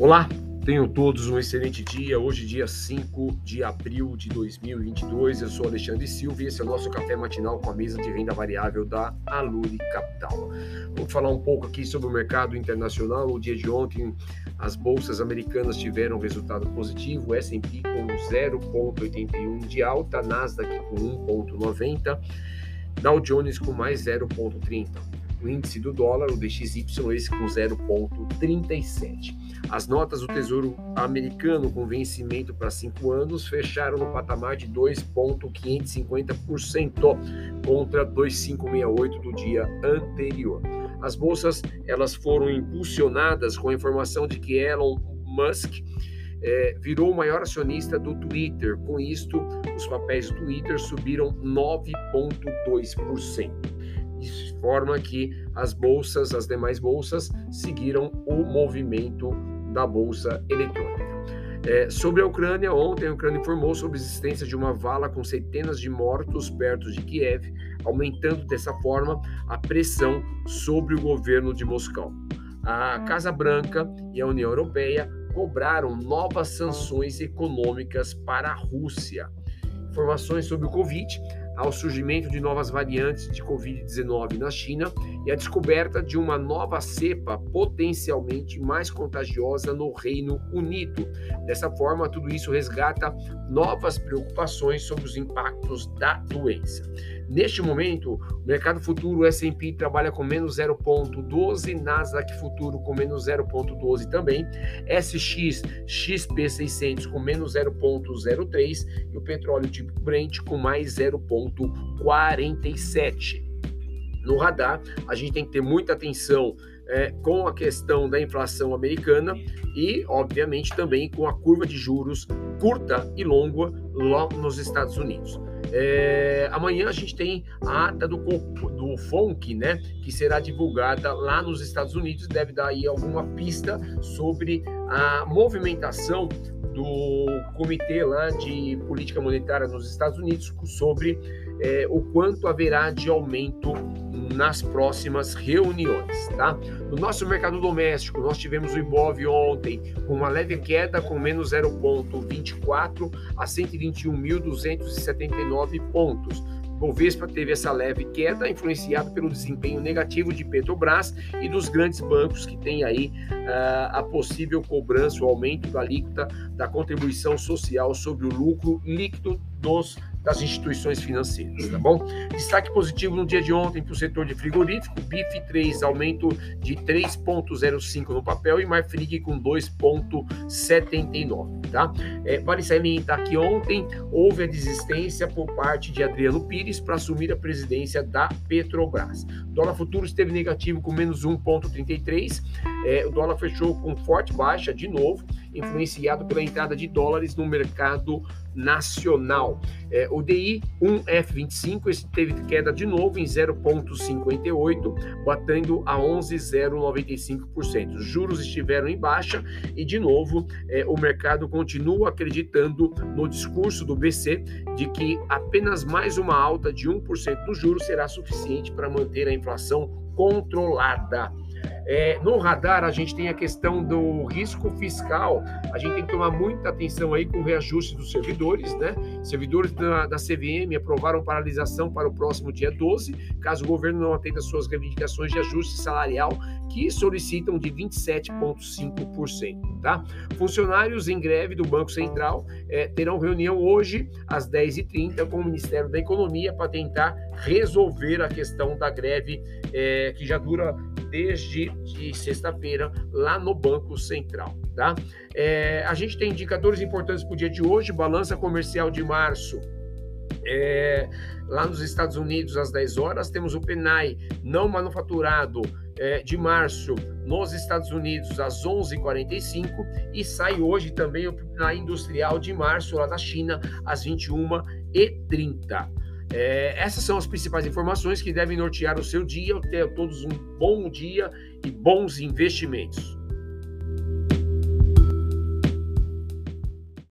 Olá, tenham todos um excelente dia. Hoje, dia 5 de abril de 2022. Eu sou Alexandre Silva e esse é o nosso café matinal com a mesa de renda variável da Aluri Capital. Vamos falar um pouco aqui sobre o mercado internacional. No dia de ontem, as bolsas americanas tiveram resultado positivo, S&P com 0,81 de alta, Nasdaq com 1,90, Dow Jones com mais 0,30 o índice do dólar, o DXY, esse com 0,37. As notas do Tesouro Americano com vencimento para cinco anos fecharam no patamar de 2,550% contra 2,568 do dia anterior. As bolsas elas foram impulsionadas com a informação de que Elon Musk é, virou o maior acionista do Twitter. Com isto, os papéis do Twitter subiram 9,2% de forma que as bolsas, as demais bolsas, seguiram o movimento da bolsa eletrônica. É, sobre a Ucrânia, ontem a Ucrânia informou sobre a existência de uma vala com centenas de mortos perto de Kiev, aumentando dessa forma a pressão sobre o governo de Moscou. A Casa Branca e a União Europeia cobraram novas sanções econômicas para a Rússia. Informações sobre o Covid ao surgimento de novas variantes de Covid-19 na China e a descoberta de uma nova cepa potencialmente mais contagiosa no Reino Unido. Dessa forma, tudo isso resgata novas preocupações sobre os impactos da doença. Neste momento, o mercado futuro S&P trabalha com menos 0,12, Nasdaq futuro com menos 0,12 também, SX XP600 com menos 0,03 e o petróleo tipo Brent com mais 0,47. No radar, a gente tem que ter muita atenção é, com a questão da inflação americana e, obviamente, também com a curva de juros curta e longa lá nos Estados Unidos. É, amanhã a gente tem a ata do, do FONC, né, que será divulgada lá nos Estados Unidos, deve dar aí alguma pista sobre a movimentação do comitê lá de política monetária nos Estados Unidos sobre é, o quanto haverá de aumento nas próximas reuniões, tá? No nosso mercado doméstico, nós tivemos o Ibov ontem com uma leve queda com menos 0,24 a 121.279 pontos. Bovespa teve essa leve queda, influenciado pelo desempenho negativo de Petrobras e dos grandes bancos que têm aí uh, a possível cobrança, o aumento da alíquota da contribuição social sobre o lucro líquido dos das instituições financeiras, tá bom? Destaque positivo no dia de ontem para o setor de frigorífico, BIF 3, aumento de 3,05 no papel e Marfrig com 2,79, tá? É, vale salientar que ontem houve a desistência por parte de Adriano Pires para assumir a presidência da Petrobras. O dólar futuro esteve negativo com menos 1,33, é, o dólar fechou com forte baixa de novo, influenciado pela entrada de dólares no mercado nacional. É, o DI 1F25 esse teve queda de novo em 0,58, batendo a 11,095%. Os juros estiveram em baixa e, de novo, é, o mercado continua acreditando no discurso do BC de que apenas mais uma alta de 1% dos juros será suficiente para manter a inflação controlada. É, no radar, a gente tem a questão do risco fiscal. A gente tem que tomar muita atenção aí com o reajuste dos servidores, né? Servidores da, da CVM aprovaram paralisação para o próximo dia 12, caso o governo não atenda suas reivindicações de ajuste salarial, que solicitam de 27,5%, tá? Funcionários em greve do Banco Central é, terão reunião hoje às 10h30 com o Ministério da Economia para tentar resolver a questão da greve é, que já dura desde de sexta-feira lá no Banco Central, tá? É, a gente tem indicadores importantes para o dia de hoje, balança comercial de março. É, lá nos Estados Unidos, às 10 horas, temos o PNAE não manufaturado é, de março nos Estados Unidos, às 11h45, e sai hoje também o PNAE industrial de março, lá na China, às 21h30. É, essas são as principais informações que devem nortear o seu dia. Tenha todos um bom dia e bons investimentos.